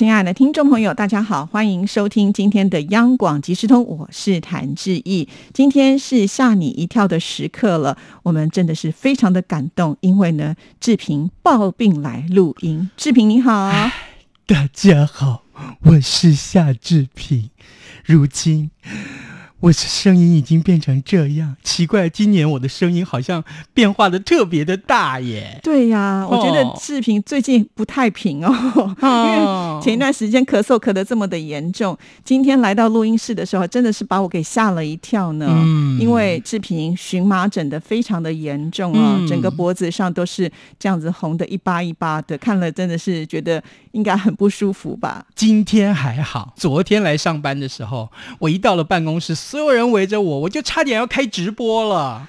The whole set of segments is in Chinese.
亲爱的听众朋友，大家好，欢迎收听今天的央广即时通，我是谭志毅。今天是吓你一跳的时刻了，我们真的是非常的感动，因为呢，志平抱病来录音。志平你好，大家好，我是夏志平。如今。我的声音已经变成这样，奇怪，今年我的声音好像变化的特别的大耶。对呀，我觉得志平最近不太平哦，因为前一段时间咳嗽咳得这么的严重，今天来到录音室的时候，真的是把我给吓了一跳呢。嗯，因为志平荨麻疹的非常的严重啊，整个脖子上都是这样子红的一疤一疤的，看了真的是觉得应该很不舒服吧。今天还好，昨天来上班的时候，我一到了办公室。所有人围着我，我就差点要开直播了。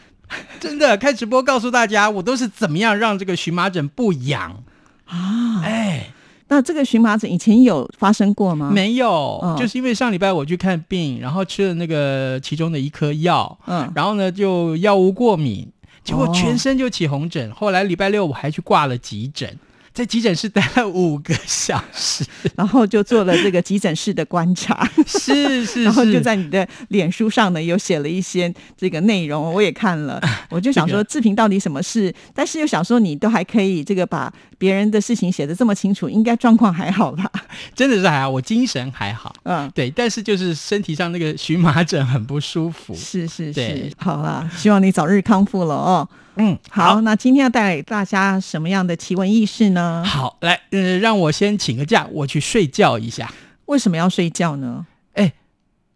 真的，开直播告诉大家，我都是怎么样让这个荨麻疹不痒啊？哎，那这个荨麻疹以前有发生过吗？没有，就是因为上礼拜我去看病，然后吃了那个其中的一颗药，嗯，然后呢就药物过敏，结果全身就起红疹。后来礼拜六我还去挂了急诊。在急诊室待了五个小时，然后就做了这个急诊室的观察，是 是，然后就在你的脸书上呢，有写了一些这个内容，我也看了，我就想说志平到底什么事，但是又想说你都还可以这个把别人的事情写的这么清楚，应该状况还好吧？真的是还好，我精神还好，嗯，对，但是就是身体上那个荨麻疹很不舒服，是是是，好了，希望你早日康复了哦。嗯，好，那今天要带给大家什么样的奇闻异事呢？好，来，呃，让我先请个假，我去睡觉一下。为什么要睡觉呢？哎，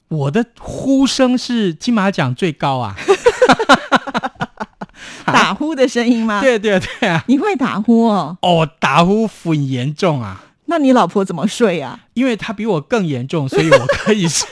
我的呼声是金马奖最高啊！打呼的声音吗？对对对啊！你会打呼哦？哦，打呼很严重啊！那你老婆怎么睡啊？因为她比我更严重，所以我可以睡。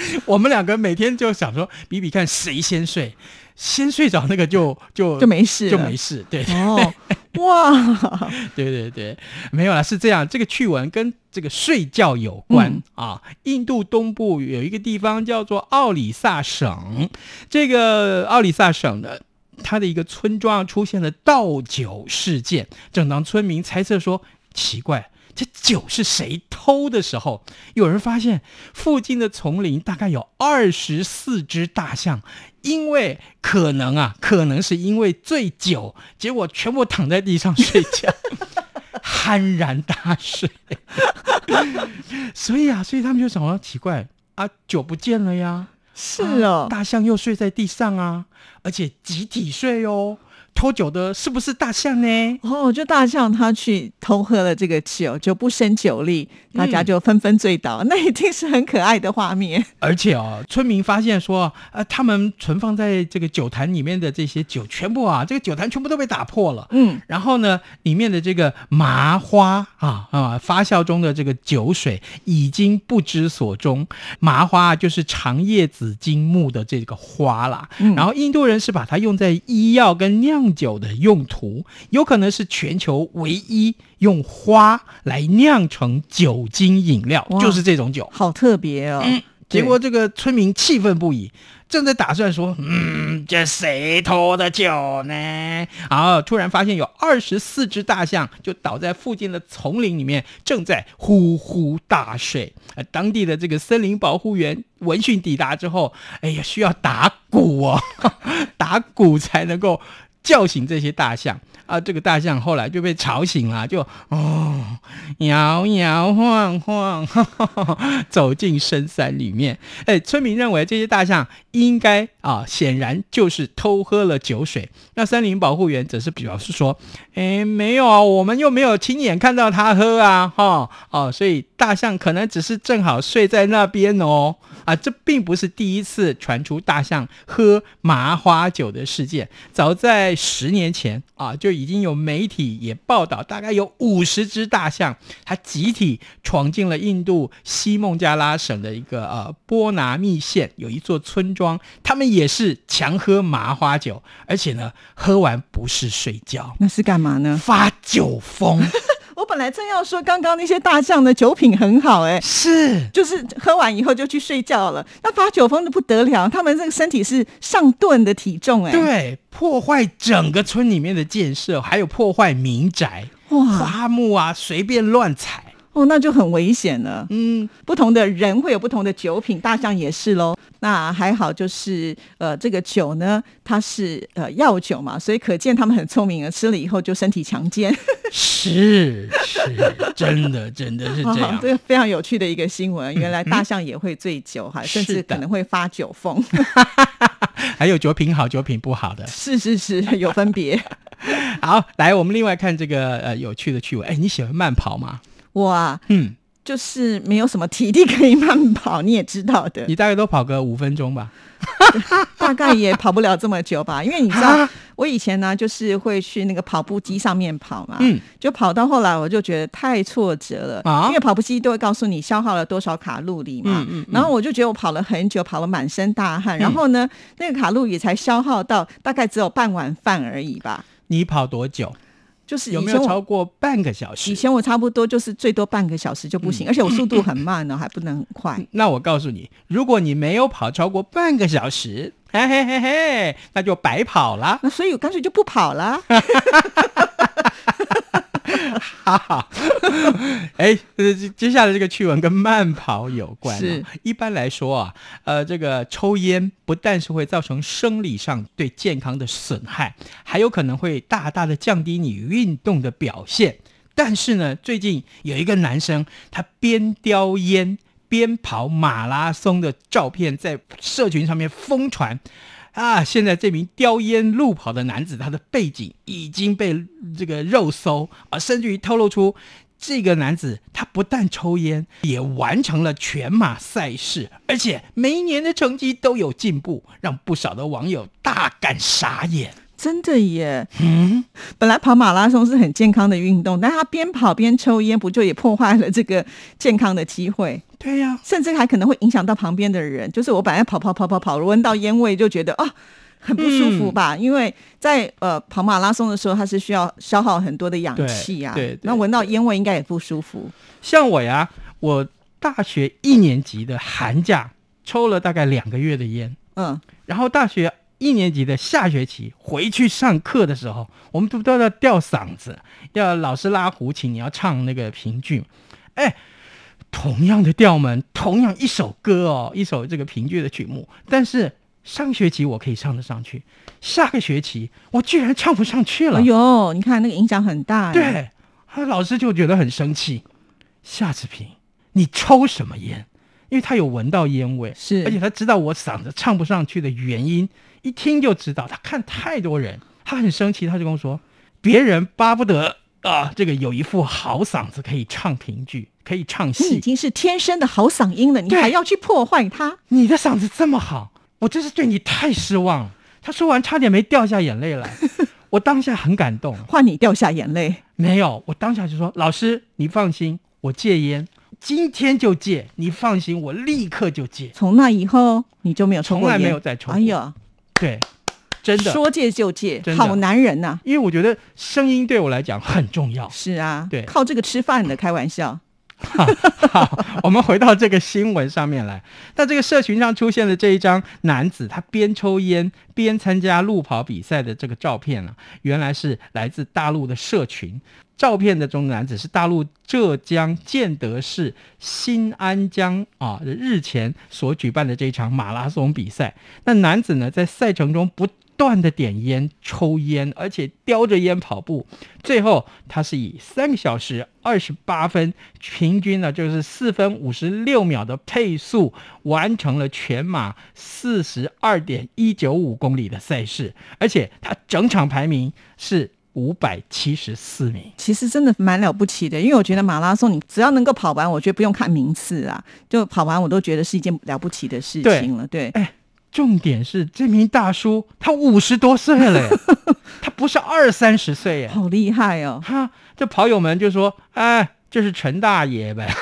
我们两个每天就想说比比看谁先睡。先睡着那个就就就没事，就没事。对哦，哇，对对对，没有啦，是这样。这个趣闻跟这个睡觉有关啊。印度东部有一个地方叫做奥里萨省，这个奥里萨省的它的一个村庄出现了倒酒事件。正当村民猜测说奇怪。这酒是谁偷的时候，有人发现附近的丛林大概有二十四只大象，因为可能啊，可能是因为醉酒，结果全部躺在地上睡觉，酣然大睡。所以啊，所以他们就想说奇怪啊，酒不见了呀？是哦，大象又睡在地上啊，而且集体睡哦。偷酒的是不是大象呢？哦，就大象他去偷喝了这个酒，就不胜酒力，大家就纷纷醉倒，那一定是很可爱的画面。而且哦，村民发现说，呃，他们存放在这个酒坛里面的这些酒，全部啊，这个酒坛全部都被打破了。嗯，然后呢，里面的这个麻花啊啊，发酵中的这个酒水已经不知所踪。麻花就是长叶紫金木的这个花啦。嗯，然后印度人是把它用在医药跟酿。酒的用途有可能是全球唯一用花来酿成酒精饮料，就是这种酒，好特别哦。结果这个村民气愤不已，正在打算说：“嗯，这谁偷的酒呢？”然后突然发现有二十四只大象就倒在附近的丛林里面，正在呼呼大睡。呃，当地的这个森林保护员闻讯抵达之后，哎呀，需要打鼓哦，打鼓才能够。叫醒这些大象啊！这个大象后来就被吵醒了，就哦摇摇晃晃 走进深山里面。哎，村民认为这些大象应该啊，显然就是偷喝了酒水。那森林保护员则是表示说：“哎，没有啊，我们又没有亲眼看到他喝啊，哈哦，所以大象可能只是正好睡在那边哦。”啊，这并不是第一次传出大象喝麻花酒的事件。早在十年前啊，就已经有媒体也报道，大概有五十只大象，它集体闯进了印度西孟加拉省的一个呃波拿密县，有一座村庄，他们也是强喝麻花酒，而且呢，喝完不是睡觉，那是干嘛呢？发酒疯。我本来正要说，刚刚那些大将的酒品很好，哎，是，就是喝完以后就去睡觉了。那发酒疯的不得了，他们这个身体是上顿的体重，哎，对，破坏整个村里面的建设，还有破坏民宅，哇，花木啊，随便乱踩。哦，那就很危险了。嗯，不同的人会有不同的酒品，大象也是喽。那还好，就是呃，这个酒呢，它是呃药酒嘛，所以可见他们很聪明啊，吃了以后就身体强健。是是，真的真的是这样。这个非常有趣的一个新闻，原来大象也会醉酒哈，甚至可能会发酒疯。还有酒品好、酒品不好的，是是是有分别。好，来我们另外看这个呃有趣的趣闻。哎，你喜欢慢跑吗？我啊，嗯，就是没有什么体力可以慢跑，你也知道的。你大概都跑个五分钟吧，大概也跑不了这么久吧，因为你知道，我以前呢就是会去那个跑步机上面跑嘛，嗯，就跑到后来我就觉得太挫折了啊，因为跑步机都会告诉你消耗了多少卡路里嘛，嗯嗯，然后我就觉得我跑了很久，跑了满身大汗，然后呢，那个卡路里才消耗到大概只有半碗饭而已吧。你跑多久？就是有没有超过半个小时？以前我差不多就是最多半个小时就不行，而且我速度很慢呢，还不能很快。那我告诉你，如果你没有跑超过半个小时，嘿嘿嘿嘿，那就白跑了。那所以我干脆就不跑了。哈哈，哎，接下来这个趣闻跟慢跑有关。是，一般来说啊，呃，这个抽烟不但是会造成生理上对健康的损害，还有可能会大大的降低你运动的表现。但是呢，最近有一个男生，他边叼烟边跑马拉松的照片在社群上面疯传。啊！现在这名叼烟路跑的男子，他的背景已经被这个肉搜啊，甚至于透露出这个男子他不但抽烟，也完成了全马赛事，而且每一年的成绩都有进步，让不少的网友大感傻眼。真的耶！嗯，本来跑马拉松是很健康的运动，但他边跑边抽烟，不就也破坏了这个健康的机会？对呀，甚至还可能会影响到旁边的人。就是我本来跑跑跑跑跑，闻到烟味就觉得啊，很不舒服吧？因为在呃跑马拉松的时候，它是需要消耗很多的氧气呀。对，那闻到烟味应该也不舒服。像我呀，我大学一年级的寒假抽了大概两个月的烟，嗯，然后大学。一年级的下学期回去上课的时候，我们都都要吊嗓子，要老师拉胡琴，你要唱那个评剧。哎，同样的调门，同样一首歌哦，一首这个评剧的曲目，但是上学期我可以唱得上去，下个学期我居然唱不上去了。哎呦，你看那个影响很大。对，老师就觉得很生气。夏志平，你抽什么烟？因为他有闻到烟味，是，而且他知道我嗓子唱不上去的原因。一听就知道，他看太多人，他很生气，他就跟我说：“别人巴不得啊，这个有一副好嗓子可以唱评剧，可以唱戏，你已经是天生的好嗓音了，你还要去破坏它？你的嗓子这么好，我真是对你太失望了。”他说完，差点没掉下眼泪来。我当下很感动，换你掉下眼泪没有？我当下就说：“老师，你放心，我戒烟，今天就戒。你放心，我立刻就戒。从那以后，你就没有抽过烟，没有再抽。哎呀。”对，真的说戒就戒，好男人呐！因为我觉得声音对我来讲很重要。是啊，对，靠这个吃饭的，开玩笑。好，我们回到这个新闻上面来。那这个社群上出现的这一张男子，他边抽烟边参加路跑比赛的这个照片呢，原来是来自大陆的社群。照片的中男子是大陆浙江建德市新安江啊，日前所举办的这一场马拉松比赛。那男子呢，在赛程中不断的点烟、抽烟，而且叼着烟跑步。最后，他是以三个小时二十八分，平均呢就是四分五十六秒的配速，完成了全马四十二点一九五公里的赛事，而且他整场排名是。五百七十四名，其实真的蛮了不起的，因为我觉得马拉松你只要能够跑完，我觉得不用看名次啊，就跑完我都觉得是一件了不起的事情了。对，重点是这名大叔他五十多岁了，他不是二三十岁耶，好厉害哦！哈，这跑友们就说：“哎，这是陈大爷呗。”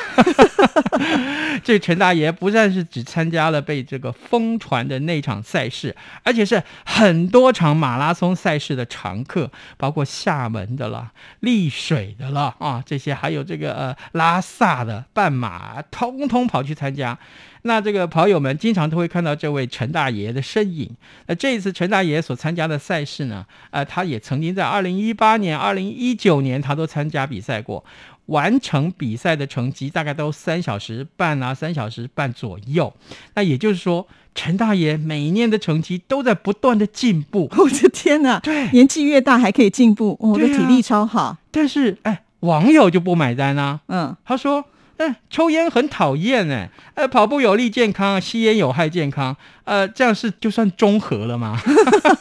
这陈大爷不但是只参加了被这个疯传的那场赛事，而且是很多场马拉松赛事的常客，包括厦门的啦、丽水的啦啊，这些还有这个呃拉萨的半马，通通跑去参加。那这个跑友们经常都会看到这位陈大爷的身影。那这一次陈大爷所参加的赛事呢，呃，他也曾经在二零一八年、二零一九年他都参加比赛过，完成比赛的成绩大概都三小时半啊，三小时半左右。那也就是说，陈大爷每一年的成绩都在不断的进步。我的天哪！对，年纪越大还可以进步，我的体力超好。但是，哎，网友就不买单啊。嗯，他说。嗯，抽烟很讨厌哎，呃，跑步有利健康，吸烟有害健康，呃，这样是就算中和了吗？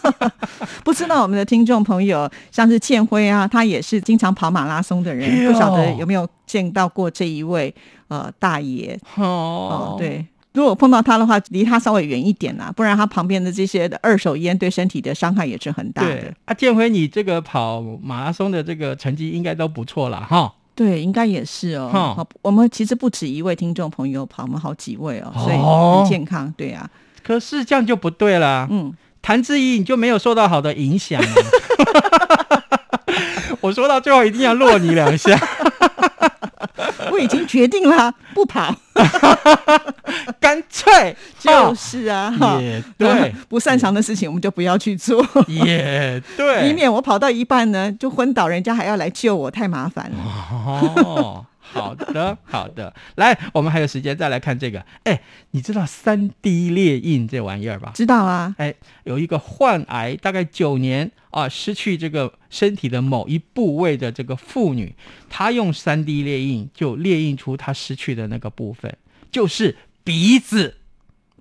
不知道我们的听众朋友，像是建辉啊，他也是经常跑马拉松的人，不晓得有没有见到过这一位呃大爷哦？对，如果碰到他的话，离他稍微远一点啊，不然他旁边的这些的二手烟对身体的伤害也是很大的。啊，建辉，你这个跑马拉松的这个成绩应该都不错了哈。对，应该也是哦。好，我们其实不止一位听众朋友跑，我们好几位哦，所以很健康。对啊，可是这样就不对了。嗯，谭志毅你就没有受到好的影响。我说到最后一定要落你两下。我已经决定了，不跑，干脆就是啊，也对，不擅长的事情我们就不要去做，也对，以免我跑到一半呢就昏倒，人家还要来救我，太麻烦了。哦。好的，好的，来，我们还有时间再来看这个。哎，你知道三 D 列印这玩意儿吧？知道啊。哎，有一个患癌大概九年啊，失去这个身体的某一部位的这个妇女，她用三 D 列印就列印出她失去的那个部分，就是鼻子。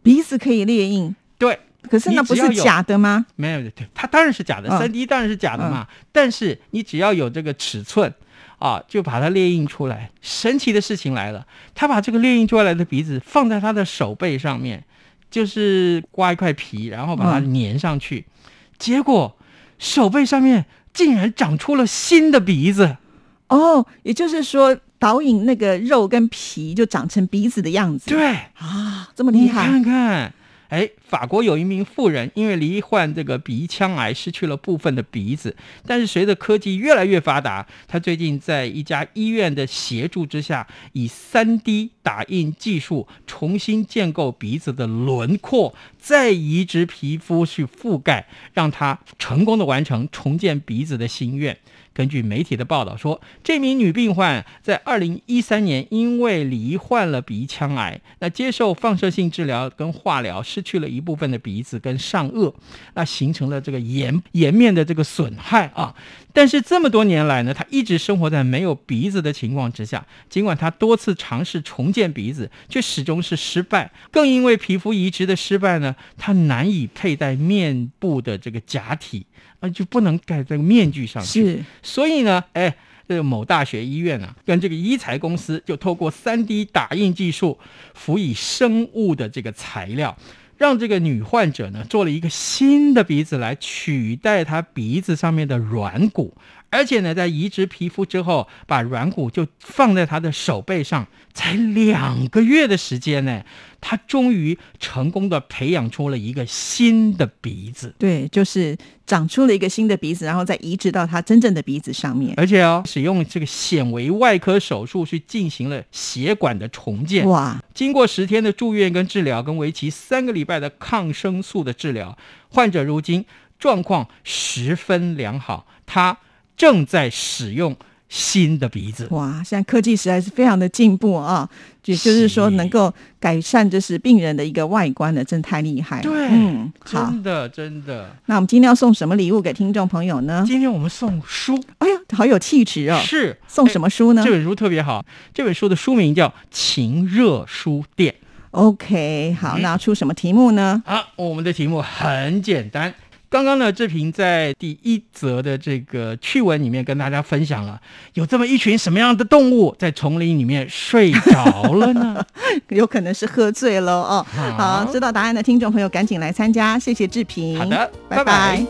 鼻子可以列印？对。可是那不是假的吗？没有，对，它当然是假的。三 D 当然是假的嘛。但是你只要有这个尺寸。啊，就把它列印出来。神奇的事情来了，他把这个列印出来的鼻子放在他的手背上面，就是刮一块皮，然后把它粘上去。结果手背上面竟然长出了新的鼻子。哦，也就是说导引那个肉跟皮就长成鼻子的样子。对啊，这么厉害，你看看。哎，法国有一名妇人因为罹患这个鼻腔癌，失去了部分的鼻子。但是随着科技越来越发达，她最近在一家医院的协助之下，以 3D 打印技术重新建构鼻子的轮廓，再移植皮肤去覆盖，让她成功的完成重建鼻子的心愿。根据媒体的报道说，这名女病患在二零一三年因为罹患了鼻腔癌，那接受放射性治疗跟化疗，失去了一部分的鼻子跟上颚，那形成了这个颜颜面的这个损害啊。但是这么多年来呢，他一直生活在没有鼻子的情况之下。尽管他多次尝试重建鼻子，却始终是失败。更因为皮肤移植的失败呢，他难以佩戴面部的这个假体啊。就不能盖这个面具上去，是，所以呢，哎，这个某大学医院啊，跟这个医材公司就透过三 D 打印技术，辅以生物的这个材料，让这个女患者呢做了一个新的鼻子来取代她鼻子上面的软骨。而且呢，在移植皮肤之后，把软骨就放在他的手背上，才两个月的时间呢，他终于成功的培养出了一个新的鼻子。对，就是长出了一个新的鼻子，然后再移植到他真正的鼻子上面。而且哦，使用这个显微外科手术去进行了血管的重建。哇！经过十天的住院跟治疗，跟为期三个礼拜的抗生素的治疗，患者如今状况十分良好。他。正在使用新的鼻子哇！现在科技实在是非常的进步啊，也就是说能够改善就是病人的一个外观的，真太厉害。对，嗯，真的真的。那我们今天要送什么礼物给听众朋友呢？今天我们送书。哎呀，好有气质哦！是送什么书呢？这本书特别好，这本书的书名叫《情热书店》。OK，好，那出什么题目呢？啊，我们的题目很简单。刚刚呢，志平在第一则的这个趣闻里面跟大家分享了，有这么一群什么样的动物在丛林里面睡着了呢？有可能是喝醉了哦。好，知道答案的听众朋友赶紧来参加，谢谢志平。好的，拜拜。